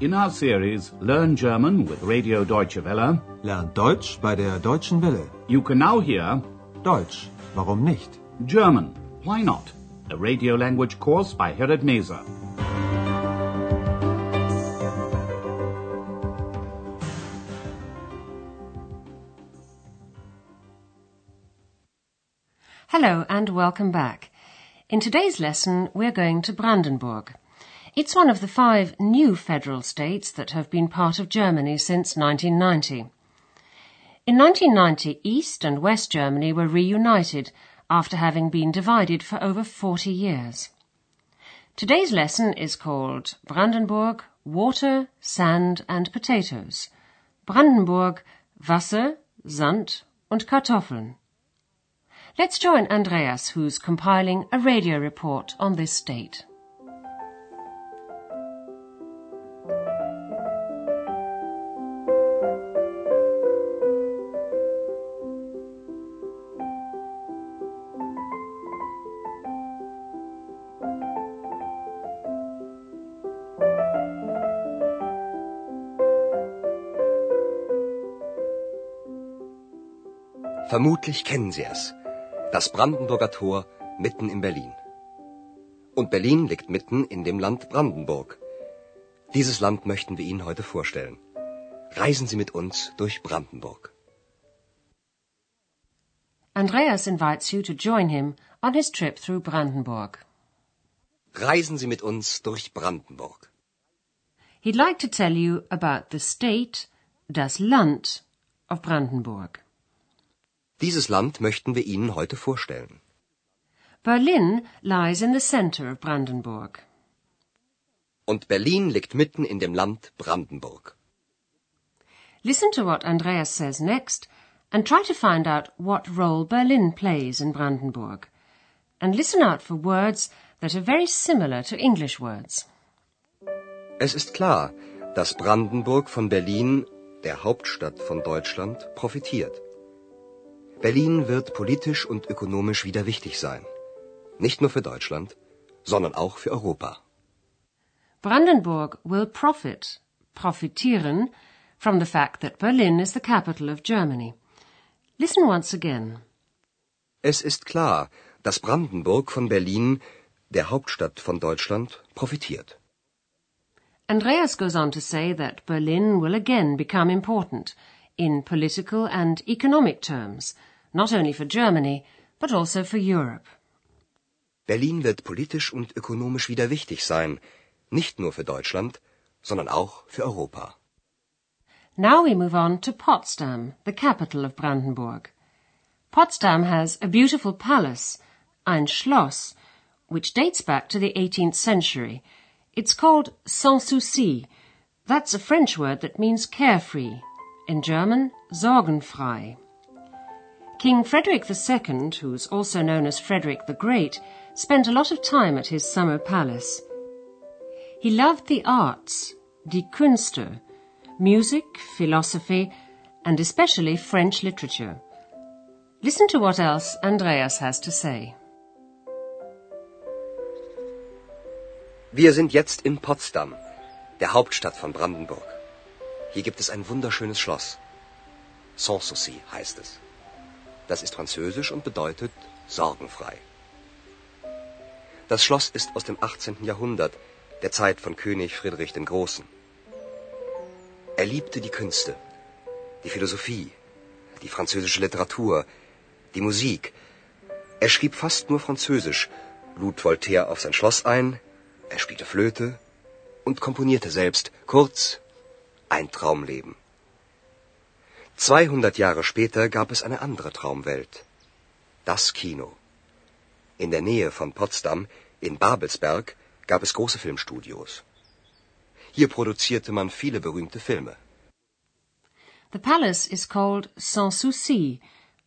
In our series Learn German with Radio Deutsche Welle, Lernt Deutsch bei der Deutschen Welle. you can now hear Deutsch, warum nicht? German, Why Not? A radio language course by Herrad Meese. Hello and welcome back. In today's lesson, we're going to Brandenburg. It's one of the five new federal states that have been part of Germany since 1990. In 1990, East and West Germany were reunited after having been divided for over 40 years. Today's lesson is called Brandenburg, Water, Sand and Potatoes. Brandenburg, Wasser, Sand und Kartoffeln. Let's join Andreas, who's compiling a radio report on this state. Vermutlich kennen Sie es. Das Brandenburger Tor mitten in Berlin. Und Berlin liegt mitten in dem Land Brandenburg. Dieses Land möchten wir Ihnen heute vorstellen. Reisen Sie mit uns durch Brandenburg. Andreas invites you to join him on his trip through Brandenburg. Reisen Sie mit uns durch Brandenburg. He'd like to tell you about the state, das Land, of Brandenburg. Dieses Land möchten wir Ihnen heute vorstellen. Berlin lies in the center of Brandenburg. Und Berlin liegt mitten in dem Land Brandenburg. Listen to what Andreas says next and try to find out what role Berlin plays in Brandenburg. And listen out for words that are very similar to English words. Es ist klar, dass Brandenburg von Berlin, der Hauptstadt von Deutschland, profitiert. Berlin wird politisch und ökonomisch wieder wichtig sein. Nicht nur für Deutschland, sondern auch für Europa. Brandenburg will profit, profitieren, from the fact that Berlin is the capital of Germany. Listen once again. Es ist klar, dass Brandenburg von Berlin, der Hauptstadt von Deutschland, profitiert. Andreas goes on to say that Berlin will again become important in political and economic terms, not only for Germany, but also for Europe. Berlin wird politisch und ökonomisch wieder wichtig sein, nicht nur für Deutschland, sondern auch für Europa. Now we move on to Potsdam, the capital of Brandenburg. Potsdam has a beautiful palace, ein Schloss, which dates back to the 18th century. It's called Sans Souci. That's a French word that means carefree. In German, sorgenfrei. King Frederick II, who's also known as Frederick the Great, spent a lot of time at his summer palace. He loved the arts, die Künste, music, philosophy, and especially French literature. Listen to what else Andreas has to say. Wir sind jetzt in Potsdam, der Hauptstadt von Brandenburg. Hier gibt es ein wunderschönes Schloss. Sanssouci heißt es. Das ist französisch und bedeutet sorgenfrei. Das Schloss ist aus dem 18. Jahrhundert, der Zeit von König Friedrich dem Großen. Er liebte die Künste, die Philosophie, die französische Literatur, die Musik. Er schrieb fast nur Französisch, lud Voltaire auf sein Schloss ein, er spielte Flöte und komponierte selbst. Kurz, ein Traumleben. 200 Jahre später gab es eine andere Traumwelt. Das Kino. In der Nähe von Potsdam, in Babelsberg, gab es große Filmstudios. Hier produzierte man viele berühmte Filme. The palace is called Sans Souci.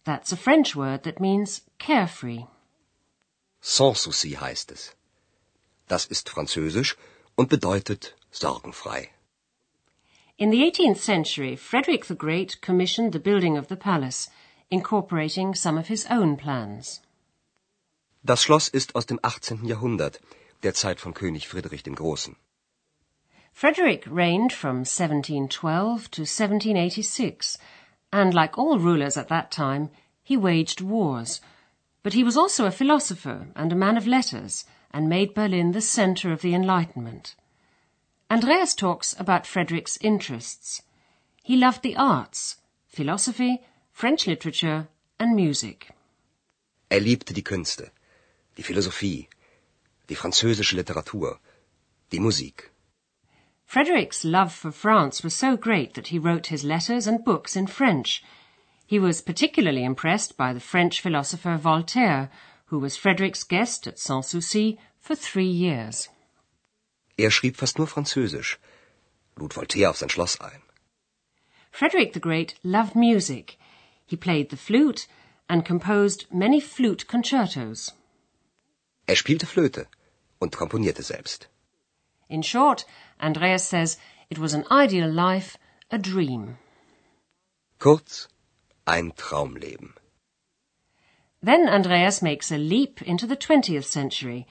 That's a French word that means carefree. Sans souci heißt es. Das ist französisch und bedeutet sorgenfrei. In the 18th century, Frederick the Great commissioned the building of the palace, incorporating some of his own plans. Das Schloss ist aus dem 18. Jahrhundert, der Zeit von König Friedrich dem Großen. Frederick reigned from 1712 to 1786, and like all rulers at that time, he waged wars. But he was also a philosopher and a man of letters, and made Berlin the center of the Enlightenment. Andreas talks about Frederick's interests. He loved the arts, philosophy, French literature and music. Er liebte die Künste, die Philosophie, die französische Literatur, die Musik. Frederick's love for France was so great that he wrote his letters and books in French. He was particularly impressed by the French philosopher Voltaire, who was Frederick's guest at Sanssouci for three years. Er schrieb fast nur Französisch, lud Voltaire auf sein Schloss ein. Frederick the Great loved music. He played the flute and composed many flute concertos. Er spielte Flöte und komponierte selbst. In short, Andreas says it was an ideal life, a dream. Kurz, ein Traumleben. Then Andreas makes a leap into the 20th century.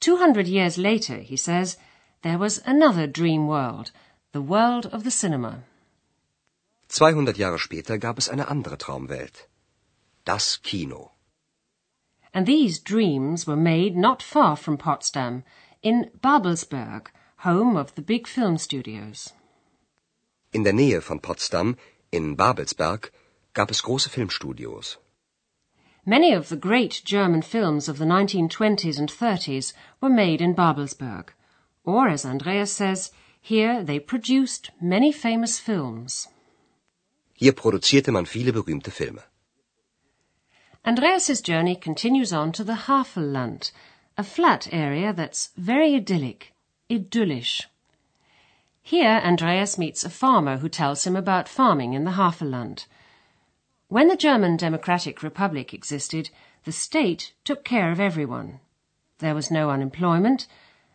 200 years later, he says, there was another dream world, the world of the cinema. 200 Jahre später gab es eine andere Traumwelt. Das Kino. And these dreams were made not far from Potsdam, in Babelsberg, home of the big film studios. In der Nähe von Potsdam, in Babelsberg, gab es große Filmstudios. Many of the great German films of the 1920s and 30s were made in Babelsberg. Or, as Andreas says, here they produced many famous films. Hier produzierte man viele berühmte Filme. Andreas's journey continues on to the Havelland, a flat area that's very idyllic, idyllisch. Here Andreas meets a farmer who tells him about farming in the Havelland. When the German Democratic Republic existed, the state took care of everyone. There was no unemployment,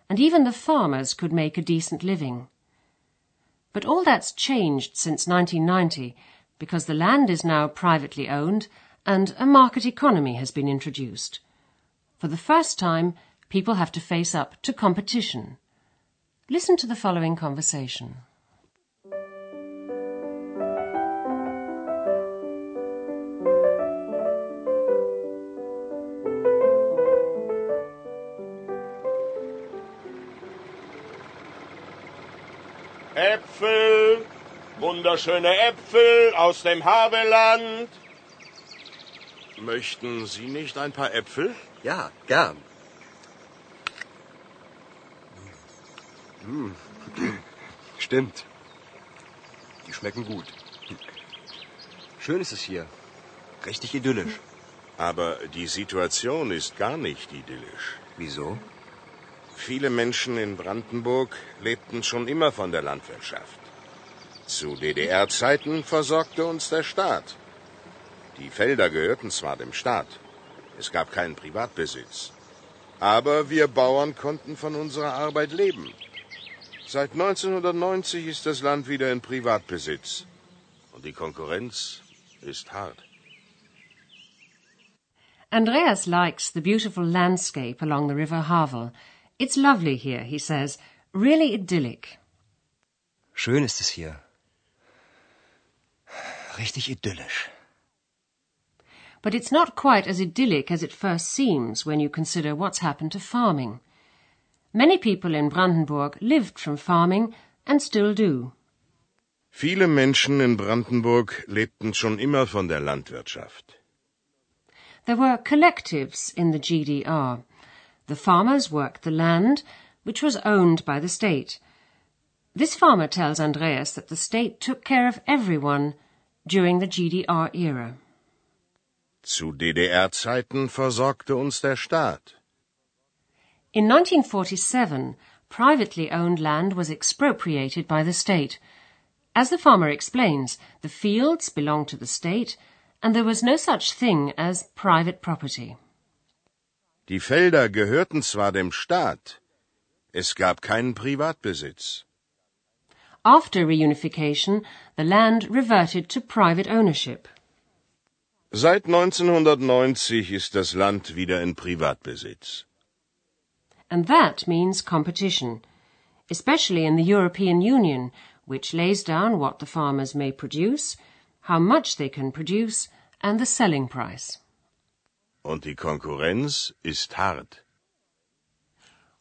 and even the farmers could make a decent living. But all that's changed since 1990 because the land is now privately owned and a market economy has been introduced. For the first time, people have to face up to competition. Listen to the following conversation. Äpfel, wunderschöne Äpfel aus dem Havelland. Möchten Sie nicht ein paar Äpfel? Ja, gern. Hm. Stimmt. Die schmecken gut. Schön ist es hier. Richtig idyllisch. Aber die Situation ist gar nicht idyllisch. Wieso? Viele Menschen in Brandenburg lebten schon immer von der Landwirtschaft. Zu DDR-Zeiten versorgte uns der Staat. Die Felder gehörten zwar dem Staat, es gab keinen Privatbesitz, aber wir Bauern konnten von unserer Arbeit leben. Seit 1990 ist das Land wieder in Privatbesitz und die Konkurrenz ist hart. Andreas likes the beautiful landscape along the River Havel. It's lovely here, he says, really idyllic. Schön ist es hier. Richtig idyllisch. But it's not quite as idyllic as it first seems when you consider what's happened to farming. Many people in Brandenburg lived from farming and still do. Viele Menschen in Brandenburg lebten schon immer von der Landwirtschaft. There were collectives in the GDR. The farmers worked the land, which was owned by the state. This farmer tells Andreas that the state took care of everyone during the GDR era. Zu DDR-Zeiten versorgte uns der Staat. In 1947, privately owned land was expropriated by the state. As the farmer explains, the fields belonged to the state and there was no such thing as private property. Die Felder gehörten zwar dem Staat, es gab keinen Privatbesitz. After reunification, the land reverted to private ownership. Seit 1990 ist das Land wieder in Privatbesitz. And that means competition. especially in the European Union, which lays down what the farmers may produce, how much they can produce, and the selling price. Und die Konkurrenz ist hart.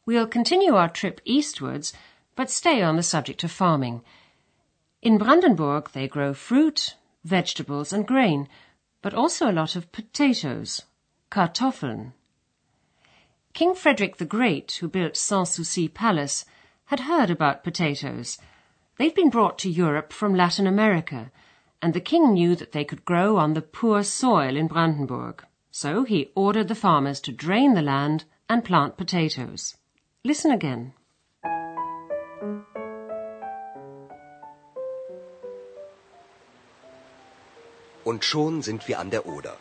We'll continue our trip eastwards, but stay on the subject of farming. In Brandenburg, they grow fruit, vegetables, and grain, but also a lot of potatoes, Kartoffeln. King Frederick the Great, who built Sanssouci Palace, had heard about potatoes. They'd been brought to Europe from Latin America, and the king knew that they could grow on the poor soil in Brandenburg. So he ordered the farmers to drain the land and plant potatoes. Listen again. Und schon sind wir an der Oder.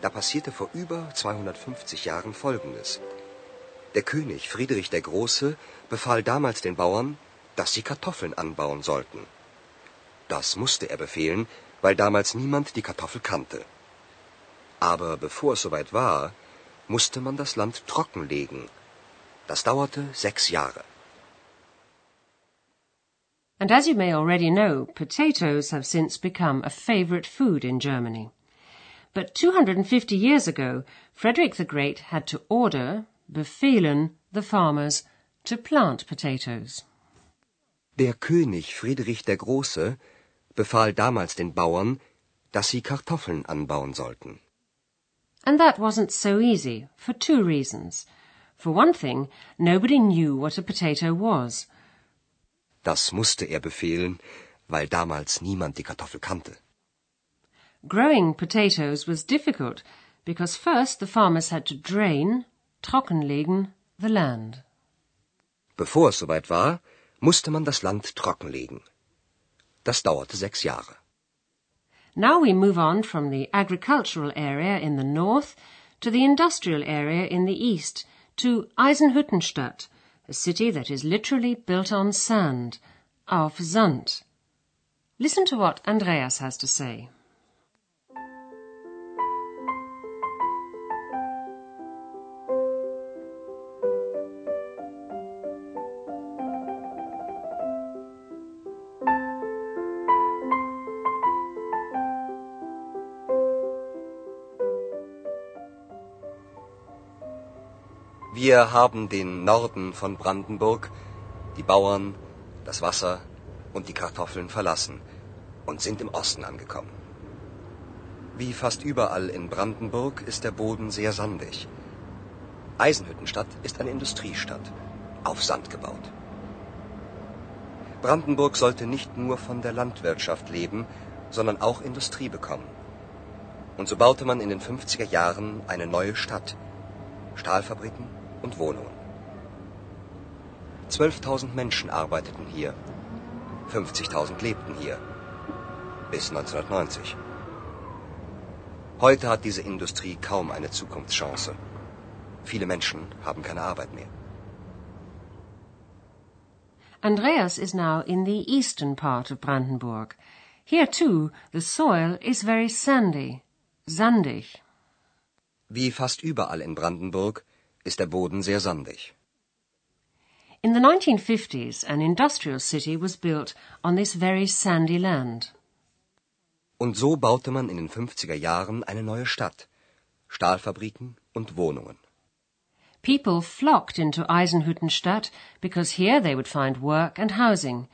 Da passierte vor über 250 Jahren Folgendes. Der König Friedrich der Große befahl damals den Bauern, dass sie Kartoffeln anbauen sollten. Das musste er befehlen, weil damals niemand die Kartoffel kannte. Aber bevor es soweit war, musste man das Land trockenlegen. Das dauerte sechs Jahre. And as you may already know, potatoes have since become a favorite food in Germany. But 250 years ago, Frederick the Great had to order, befehlen, the farmers to plant potatoes. Der König Friedrich der Große befahl damals den Bauern, dass sie Kartoffeln anbauen sollten. And that wasn't so easy, for two reasons. For one thing, nobody knew what a potato was. Das musste er befehlen, weil damals niemand die Kartoffel kannte. Growing potatoes was difficult because first the farmers had to drain, trockenlegen, the land. Bevor es soweit war, musste man das Land trockenlegen. Das dauerte sechs Jahre. Now we move on from the agricultural area in the north to the industrial area in the east, to Eisenhüttenstadt, a city that is literally built on sand, auf Sand. Listen to what Andreas has to say. Wir haben den Norden von Brandenburg, die Bauern, das Wasser und die Kartoffeln verlassen und sind im Osten angekommen. Wie fast überall in Brandenburg ist der Boden sehr sandig. Eisenhüttenstadt ist eine Industriestadt, auf Sand gebaut. Brandenburg sollte nicht nur von der Landwirtschaft leben, sondern auch Industrie bekommen. Und so baute man in den 50er Jahren eine neue Stadt. Stahlfabriken, und Wohnungen. 12.000 Menschen arbeiteten hier. 50.000 lebten hier. Bis 1990. Heute hat diese Industrie kaum eine Zukunftschance. Viele Menschen haben keine Arbeit mehr. Andreas is now in the eastern part of Brandenburg. Here too, the soil is very sandy, sandig. Wie fast überall in Brandenburg ist der Boden sehr sandig. In the 1950s, an industrial city was built on this very sandy land. Und so baute man in den 50er Jahren eine neue Stadt, Stahlfabriken und Wohnungen. People flocked into Eisenhüttenstadt because here they would find work and housing.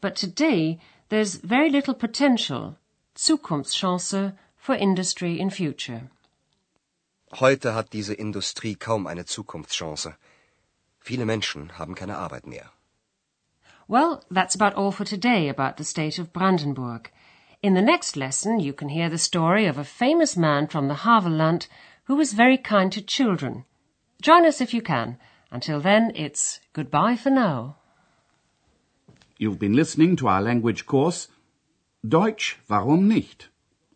But today there's very little potential, Zukunftschance, for industry in future. Heute hat diese Industrie kaum eine Zukunftschance. Viele Menschen haben keine Arbeit mehr. Well, that's about all for today about the state of Brandenburg. In the next lesson, you can hear the story of a famous man from the Havelland who was very kind to children. Join us if you can. Until then, it's goodbye for now. You've been listening to our language course Deutsch, warum nicht?